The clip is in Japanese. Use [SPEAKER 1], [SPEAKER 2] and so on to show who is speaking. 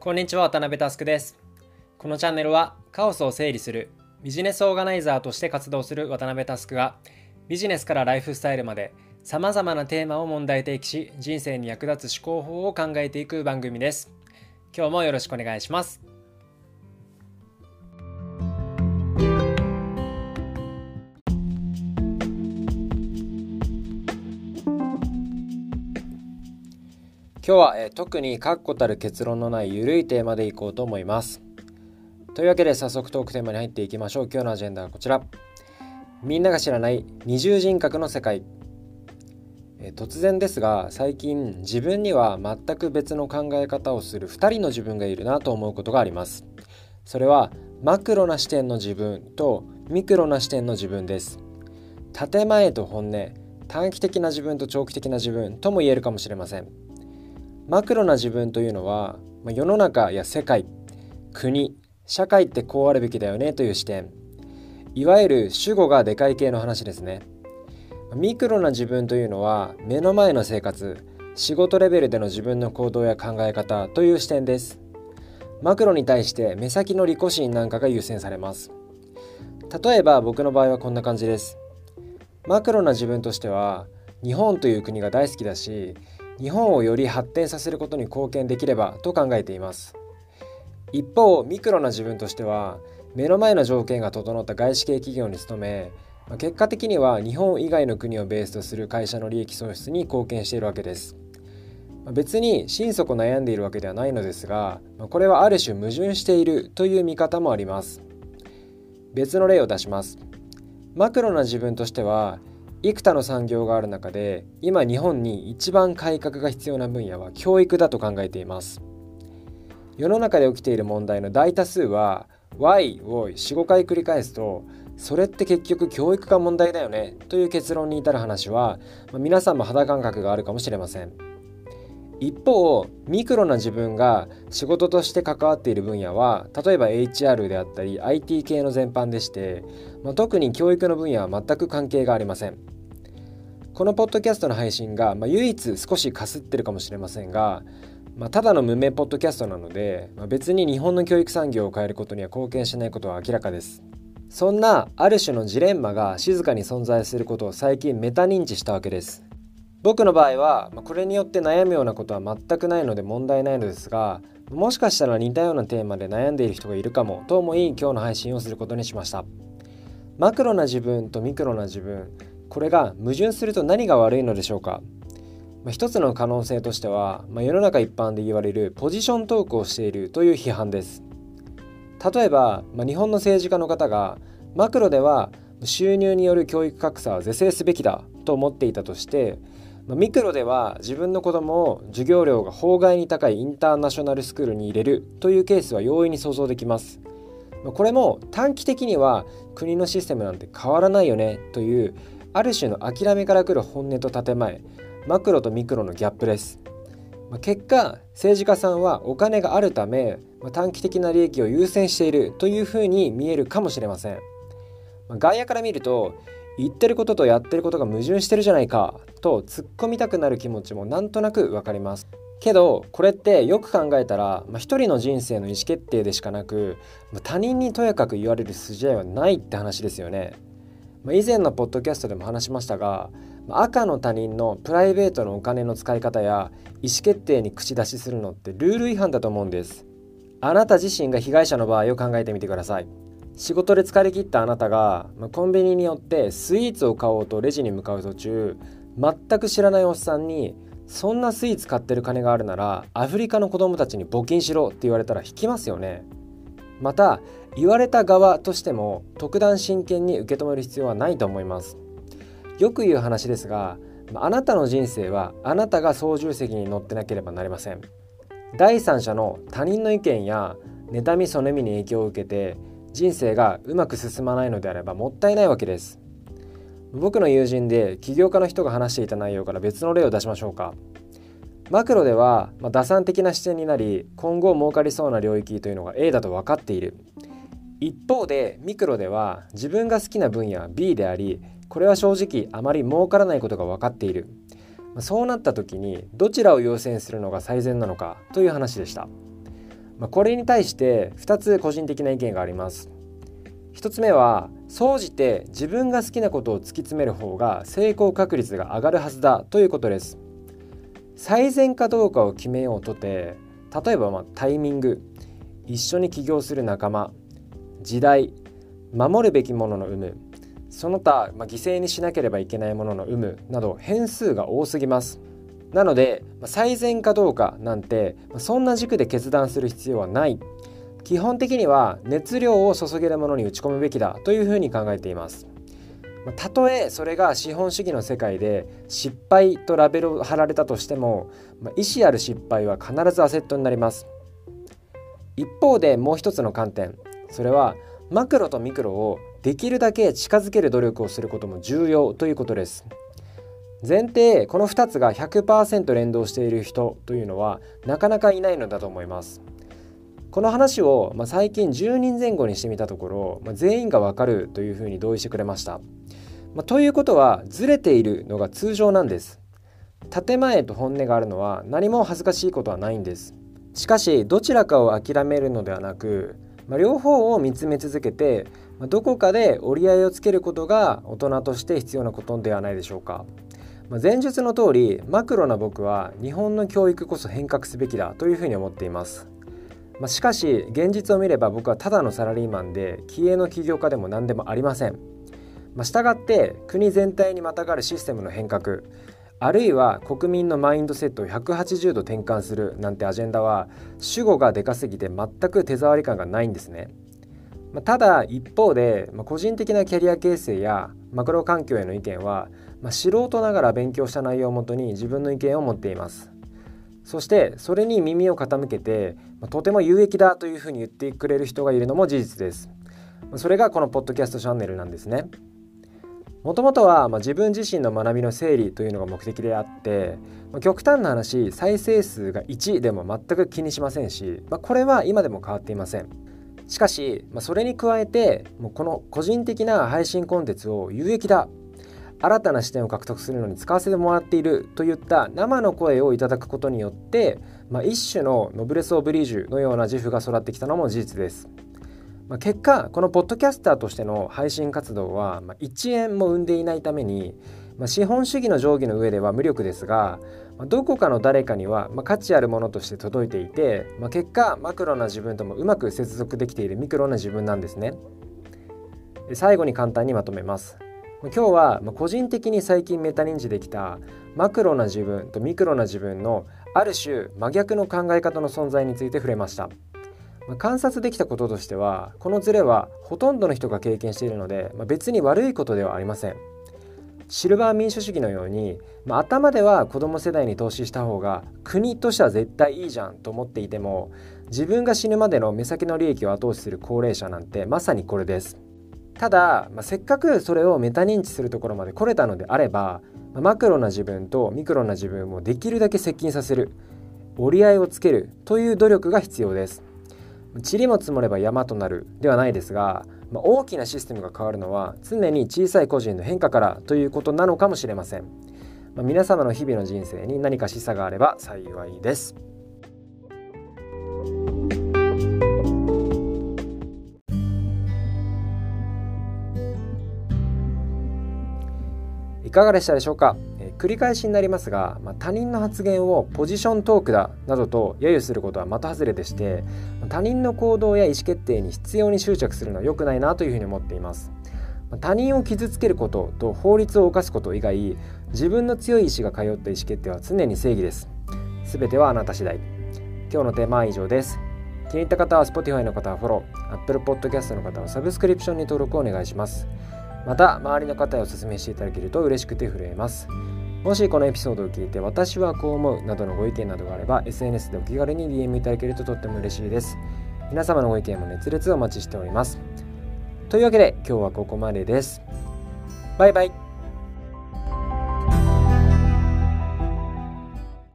[SPEAKER 1] こんにちは渡辺佑です。このチャンネルはカオスを整理するビジネスオーガナイザーとして活動する渡辺佑がビジネスからライフスタイルまでさまざまなテーマを問題提起し人生に役立つ思考法を考えていく番組です。今日もよろしくお願いします。今日は、え特に確固たる結論のない緩いテーマでいこうと思います。というわけで早速トークテーマに入っていきましょう。今日のアジェンダはこちら。みんなが知らない二重人格の世界。え突然ですが最近自分には全く別の考え方をする2人の自分がいるなと思うことがあります。それはマクロな視点の自分とミクロな視点の自分です。建前と本音短期的な自分と長期的な自分とも言えるかもしれません。マクロな自分というのは、ま世の中や世界国社会ってこうあるべきだよねという視点。いわゆる主語がでかい系の話ですね。ミクロな自分というのは目の前の生活仕事レベルでの自分の行動や考え方という視点です。マクロに対して目先の利己心なんかが優先されます。例えば僕の場合はこんな感じです。マクロな自分としては日本という国が大好きだし日本をより発展させることに貢献できればと考えています。一方ミクロな自分としては目の前の条件が整った外資系企業に勤め結果的には日本以外の国をベースとする会社の利益創出に貢献しているわけです。別に心底悩んでいるわけではないのですがこれはある種矛盾しているという見方もあります。別の例を出します。マクロな自分としては幾多の産業がある中で今日本に一番改革が必要な分野は教育だと考えています。世の中で起きている問題の大多数は Y を45回繰り返すとそれって結局教育が問題だよねという結論に至る話は、まあ、皆さんも肌感覚があるかもしれません。一方ミクロな自分が仕事として関わっている分野は例えば HR であったり IT 系の全般でして、まあ、特に教育の分野は全く関係がありません。このポッドキャストの配信が、まあ、唯一少しかすってるかもしれませんが、まあ、ただの無名ポッドキャストなので、まあ、別に日本の教育産業を変えることには貢献しないことは明らかです。そんなある種のジレンマが静かに存在することを最近メタ認知したわけです。僕の場合はまこれによって悩むようなことは全くないので問題ないのですがもしかしたら似たようなテーマで悩んでいる人がいるかもと思い今日の配信をすることにしました。マクロな自分とミクロな自分これが矛盾すると何が悪いのでしょうか？一つの可能性としては、まあ、世の中一般で言われるポジショントークをしているという批判です例えば、まあ、日本の政治家の方がマクロでは収入による教育格差は是正すべきだと思っていたとしてミクロでは自分の子供を授業料が法外に高いインターナショナルスクールに入れるというケースは容易に想像できます。これも短期的には国のシステムなんて変わらないよねというある種の諦めからくる本音と建前マクロとミクロのギャップです。結果政治家さんはお金があるため短期的な利益を優先しているというふうに見えるかもしれません。外野から見ると言ってることとやってることが矛盾してるじゃないかと突っ込みたくなる気持ちもなんとなくわかりますけどこれってよく考えたら、まあ、一人の人生の意思決定でしかなく、まあ、他人にとやかく言われる筋合いはないって話ですよね、まあ、以前のポッドキャストでも話しましたがまあ赤の他人のプライベートのお金の使い方や意思決定に口出しするのってルール違反だと思うんです。あなた自身が被害者の場合を考えてみてください。仕事で疲れ切ったあなたが、まあコンビニによってスイーツを買おうとレジに向かう途中全く知らないおっさんにそんなスイーツ買ってる金があるならアフリカの子供たちに募金しろって言われたら引きますよね。また言われた側としても特段真剣に受け止める必要はないと思います。よく言う話ですがあなたの人生はあなたが操縦席に乗ってなければなりません。第三者の他人の意見や妬みそねみに影響を受けて人生がうまく進まないのであればもったいないわけです。僕の友人で起業家の人が話していた内容から別の例を出しましょうか。マクロでは、まあ、打算的な視点になり今後儲かりそうな領域というのが A だと分かっている。一方でミクロでは自分が好きな分野は B でありこれは正直あまり儲からないことが分かっている。そうなった時にどちらを優先するのが最善なのかという話でした。まあ、これに対して2つ個人的な意見があります。1つ目は総じて自分が好きなことを突き詰める方が成功確率が上がるはずだということです。最善かどうかを決めようとて例えばまタイミング。一緒に起業する仲間。時代。守るべきものの有無。その他、まあ、犠牲にしなければいけないものの有無。など変数が多すぎます。なので、最善かどうかなんて、そんな軸で決断する必要はない。基本的には熱量を注げるものに打ち込むべきだというふうに考えています。たとえそれが資本主義の世界で失敗とラベルを貼られたとしても、ま、意思ある失敗は必ずアセットになります。一方でもう一つの観点。それはマクロとミクロをできるだけ近づける努力をすることも重要ということです。前提この2つが100%連動している人というのはなかなかいないのだと思います。この話を、まあ、最近10人前後にしてみたところ、まあ、全員がわかるというふうに同意してくれました。まあ、ということはずれているのが通常なんです。建前と本音があるのは何も恥ずかしいことはないんです。しかしどちらかを諦めるのではなく、まあ、両方を見つめ続けて、まあ、どこかで折り合いをつけることが大人として必要なことではないでしょうか、まあ、前述の通りマクロな僕は日本の教育こそ変革すべきだというふうに思っています。まあ、しかし現実を見れば僕はただのサラリーマンで気鋭の起業家でも何でもありませんまあ、従って国全体にまたがるシステムの変革あるいは国民のマインドセットを180度転換するなんてアジェンダは主語がでかすぎて全く手触り感がないんですね。まあ、ただ一方で、まあ、個人的なキャリア形成やマクロ環境への意見は、まあ、素人ながら勉強した内容をもとに自分の意見を持っています。そしてそれに耳を傾けて、ま、とても有益だというふうに言ってくれる人がいるのも事実です。それがこのポッドキャストチャンネルなんですね。もともとは、まあ、自分自身の学びの整理というのが目的であって、まあ、極端な話再生数が1でも全く気にしませんし、まあ、これは今でも変わっていませんしかし、まあ、それに加えてもうこの個人的な配信コンテンツを有益だ新たな視点を獲得するのに使わせてもらっているといった生の声をいただくことによって、まあ、一種のノブレス・オブリージュのような自負が育ってきたのも事実です。まあ、結果このポッドキャスターとしての配信活動は、まあ、1円も生んでいないために、まあ、資本主義の定規の上では無力ですが、まあ、どこかの誰かには、まあ、価値あるものとして届いていて、まあ、結果マクロな自分ともうまく接続できているミクロな自分なんですね。最後に簡単にまとめます。今日は個人的に最近メタ認知できたマクロな自分とミクロな自分のある種真逆の考え方の存在について触れました。観察できたこととしてはこのズレはほとんどの人が経験しているので、別に悪いことではありませんシルバー民主主義のように、まあ、頭では子供世代に投資した方が国としては絶対いいじゃんと思っていても自分が死ぬまでの目先の利益を後押しする高齢者なんてまさにこれですただ、まあ、せっかくそれをメタ認知するところまで来れたのであれば、まあ、マクロな自分とミクロな自分をできるだけ接近させる折り合いをつけるという努力が必要です。塵も積もれば山となるではないですが、まあ、大きなシステムが変わるのは常に小さい個人の変化からということなのかもしれません、ま、皆様の日々の人生に何か示唆があれば幸いです。いかがでしたでしょうか？え繰り返しになりますが、まあ、他人の発言をポジショントークだなどと揶揄することは的外れでして他人の行動や意思決定に必要に執着するのは良くないなというふうに思っています。他人を傷つけることと法律を犯すこと以外自分の強い意志が通った意思決定は常に正義です。全てはあなた次第。今日のテーマは以上です。気に入った方は Spotify の方はフォロー Apple Podcast の方はサブスクリプションに登録をお願いします。また周りの方へお勧めしていただけると嬉しくて震えます。もしこのエピソードを聞いて私はこう思うなどのご意見などがあれば SNS でお気軽に DM いただけるととっても嬉しいです。皆様のご意見も熱烈お待ちしております。というわけで今日はここまでです。バイバイ。